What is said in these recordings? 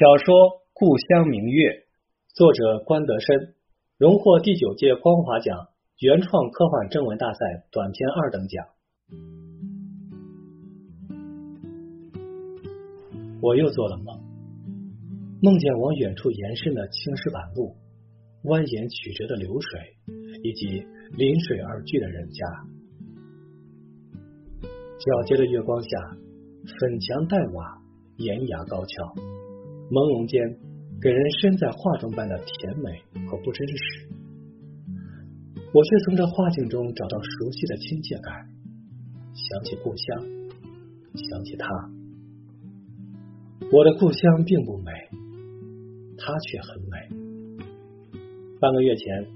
小说《故乡明月》，作者关德深，荣获第九届光华奖原创科幻征文大赛短篇二等奖。我又做了梦，梦见往远处延伸的青石板路、蜿蜒曲折的流水，以及临水而居的人家。皎洁的月光下，粉墙黛瓦，檐牙高翘。朦胧间，给人身在画中般的甜美和不真实。我却从这画境中找到熟悉的亲切感，想起故乡，想起他。我的故乡并不美，他却很美。半个月前，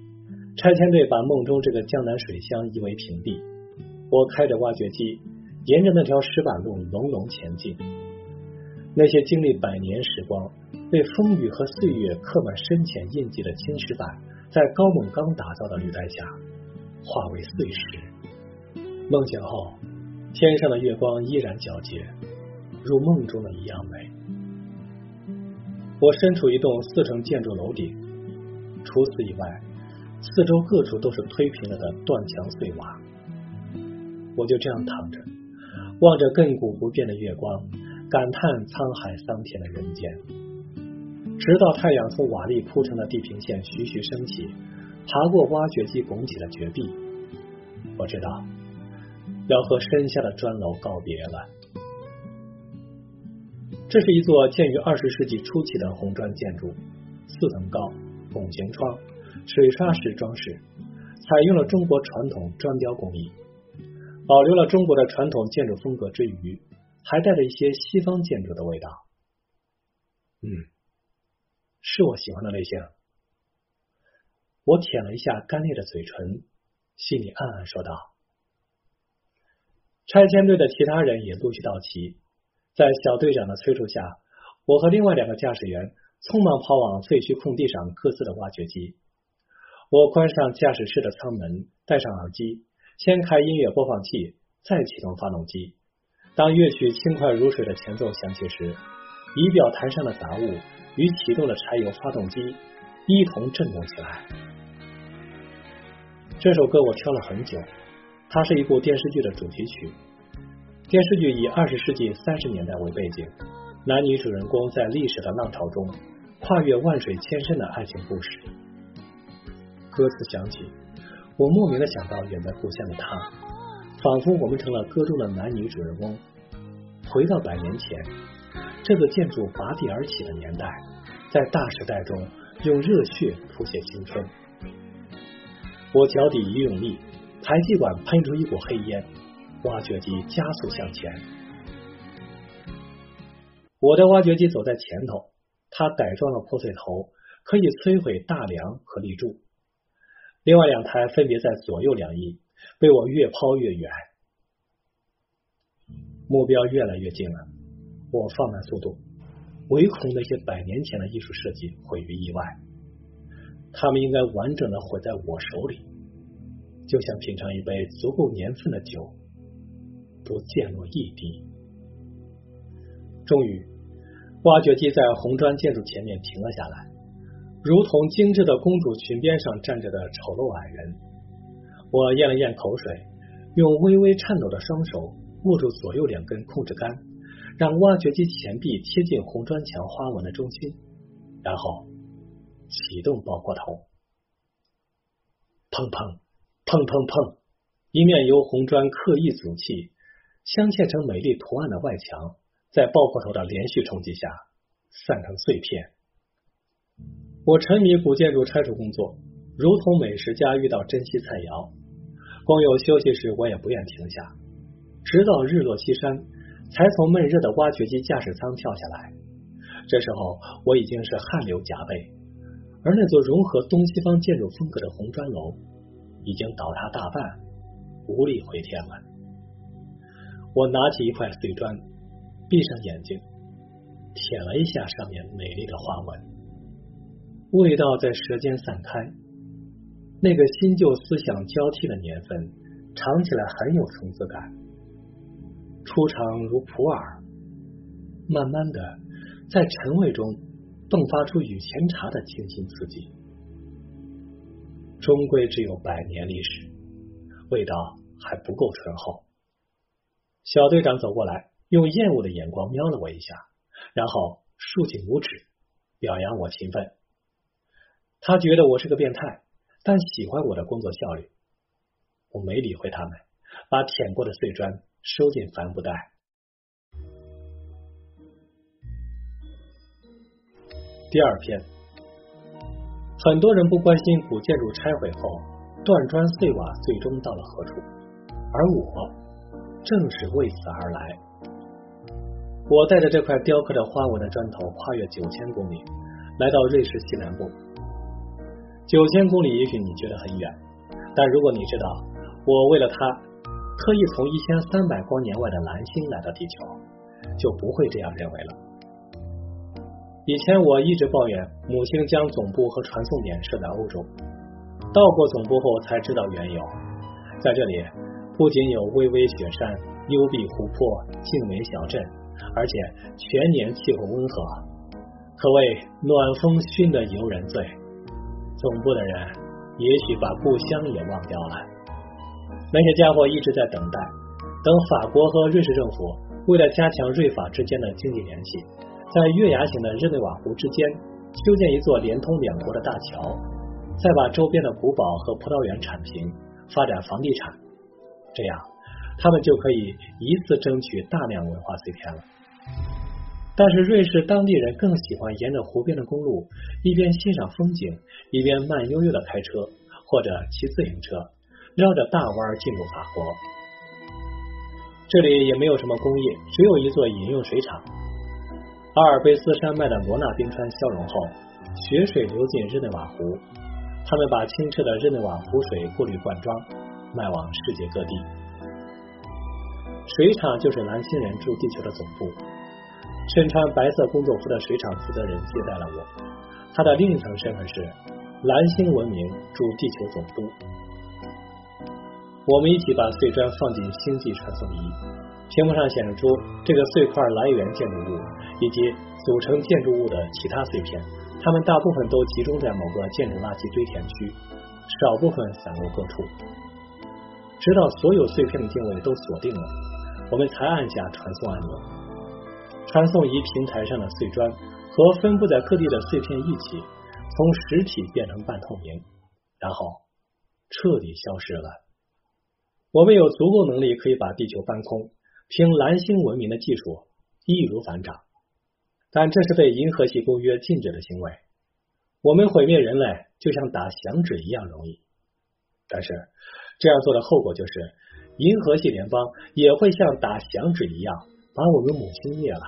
拆迁队把梦中这个江南水乡夷为平地。我开着挖掘机，沿着那条石板路隆隆前进。那些经历百年时光、被风雨和岁月刻满深浅印记的青石板，在高锰钢打造的履带下化为碎石。梦醒后，天上的月光依然皎洁，如梦中的一样美。我身处一栋四层建筑楼顶，除此以外，四周各处都是推平了的断墙碎瓦。我就这样躺着，望着亘古不变的月光。感叹沧海桑田的人间，直到太阳从瓦砾铺成的地平线徐徐升起，爬过挖掘机拱起的绝壁，我知道要和身下的砖楼告别了。这是一座建于二十世纪初期的红砖建筑，四层高，拱形窗，水刷石装饰，采用了中国传统砖雕工艺，保留了中国的传统建筑风格之余。还带着一些西方建筑的味道，嗯，是我喜欢的类型。我舔了一下干裂的嘴唇，心里暗暗说道：“拆迁队的其他人也陆续到齐，在小队长的催促下，我和另外两个驾驶员匆忙跑往废墟空地上各自的挖掘机。我关上驾驶室的舱门，戴上耳机，先开音乐播放器，再启动发动机。”当乐曲轻快如水的前奏响起时，仪表台上的杂物与启动的柴油发动机一同震动起来。这首歌我挑了很久，它是一部电视剧的主题曲。电视剧以二十世纪三十年代为背景，男女主人公在历史的浪潮中跨越万水千山的爱情故事。歌词响起，我莫名的想到远在故乡的他。仿佛我们成了歌中的男女主人翁，回到百年前，这个建筑拔地而起的年代，在大时代中用热血谱写青春。我脚底一用力，排气管喷出一股黑烟，挖掘机加速向前。我的挖掘机走在前头，它改装了破碎头，可以摧毁大梁和立柱。另外两台分别在左右两翼。被我越抛越远，目标越来越近了。我放慢速度，唯恐那些百年前的艺术设计毁于意外。他们应该完整的毁在我手里，就像品尝一杯足够年份的酒，不溅落一滴。终于，挖掘机在红砖建筑前面停了下来，如同精致的公主裙边上站着的丑陋矮人。我咽了咽口水，用微微颤抖的双手握住左右两根控制杆，让挖掘机前臂贴近红砖墙花纹的中心，然后启动爆破头。砰砰砰砰砰！一面由红砖刻意组砌、镶嵌成美丽图案的外墙，在爆破头的连续冲击下散成碎片。我沉迷古建筑拆除工作，如同美食家遇到珍稀菜肴。光有休息时，我也不愿停下，直到日落西山，才从闷热的挖掘机驾驶舱跳下来。这时候我已经是汗流浃背，而那座融合东西方建筑风格的红砖楼已经倒塌大半，无力回天了。我拿起一块碎砖，闭上眼睛，舔了一下上面美丽的花纹，味道在舌尖散开。那个新旧思想交替的年份，尝起来很有层次感。初尝如普洱，慢慢的在陈味中迸发出雨前茶的清新刺激。终归只有百年历史，味道还不够醇厚。小队长走过来，用厌恶的眼光瞄了我一下，然后竖起拇指，表扬我勤奋。他觉得我是个变态，但喜欢我的工作效率。我没理会他们，把舔过的碎砖收进帆布袋。第二篇，很多人不关心古建筑拆毁后断砖碎瓦最终到了何处，而我正是为此而来。我带着这块雕刻着花纹的砖头，跨越九千公里，来到瑞士西南部。九千公里也许你觉得很远，但如果你知道我为了它特意从一千三百光年外的蓝星来到地球，就不会这样认为了。以前我一直抱怨母星将总部和传送点设在欧洲，到过总部后才知道缘由。在这里不仅有巍巍雪山、幽闭湖泊、静美小镇，而且全年气候温和，可谓暖风熏得游人醉。总部的人也许把故乡也忘掉了。那些家伙一直在等待，等法国和瑞士政府为了加强瑞法之间的经济联系。在月牙形的日内瓦湖之间修建一座连通两国的大桥，再把周边的古堡和葡萄园铲平，发展房地产，这样他们就可以一次争取大量文化碎片了。但是瑞士当地人更喜欢沿着湖边的公路，一边欣赏风景，一边慢悠悠的开车或者骑自行车，绕着大弯进入法国。这里也没有什么工业，只有一座饮用水厂。阿尔卑斯山脉的罗纳冰川消融后，雪水流进日内瓦湖，他们把清澈的日内瓦湖水过滤灌装，卖往世界各地。水厂就是蓝星人驻地球的总部。身穿白色工作服的水厂负责人接待了我，他的另一层身份是蓝星文明驻地球总督。我们一起把碎砖放进星际传送仪。屏幕上显示出这个碎块来源建筑物以及组成建筑物的其他碎片，它们大部分都集中在某个建筑垃圾堆填区，少部分散落各处。直到所有碎片的定位都锁定了，我们才按下传送按钮。传送仪平台上的碎砖和分布在各地的碎片一起，从实体变成半透明，然后彻底消失了。我们有足够能力可以把地球搬空。凭蓝星文明的技术易如反掌，但这是被银河系公约禁止的行为。我们毁灭人类就像打响指一样容易，但是这样做的后果就是银河系联邦也会像打响指一样把我们母星灭了。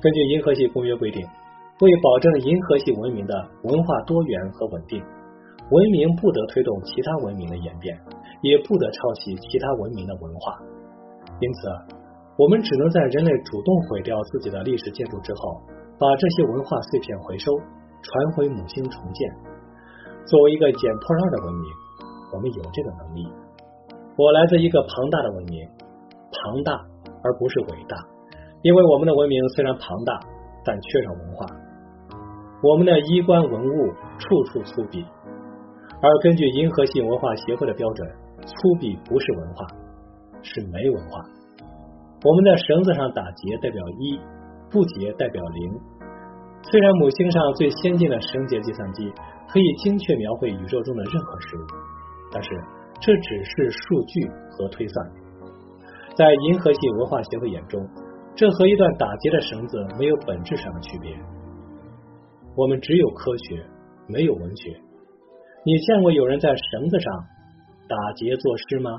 根据银河系公约规定，为保证银河系文明的文化多元和稳定，文明不得推动其他文明的演变，也不得抄袭其他文明的文化。因此，我们只能在人类主动毁掉自己的历史建筑之后，把这些文化碎片回收，传回母星重建。作为一个捡破烂的文明，我们有这个能力。我来自一个庞大的文明，庞大而不是伟大，因为我们的文明虽然庞大，但缺少文化。我们的衣冠文物处处粗鄙，而根据银河系文化协会的标准，粗鄙不是文化。是没文化。我们的绳子上打结代表一，不结代表零。虽然母星上最先进的绳结计算机可以精确描绘宇宙中的任何事物，但是这只是数据和推算。在银河系文化协会眼中，这和一段打结的绳子没有本质上的区别。我们只有科学，没有文学。你见过有人在绳子上打结作诗吗？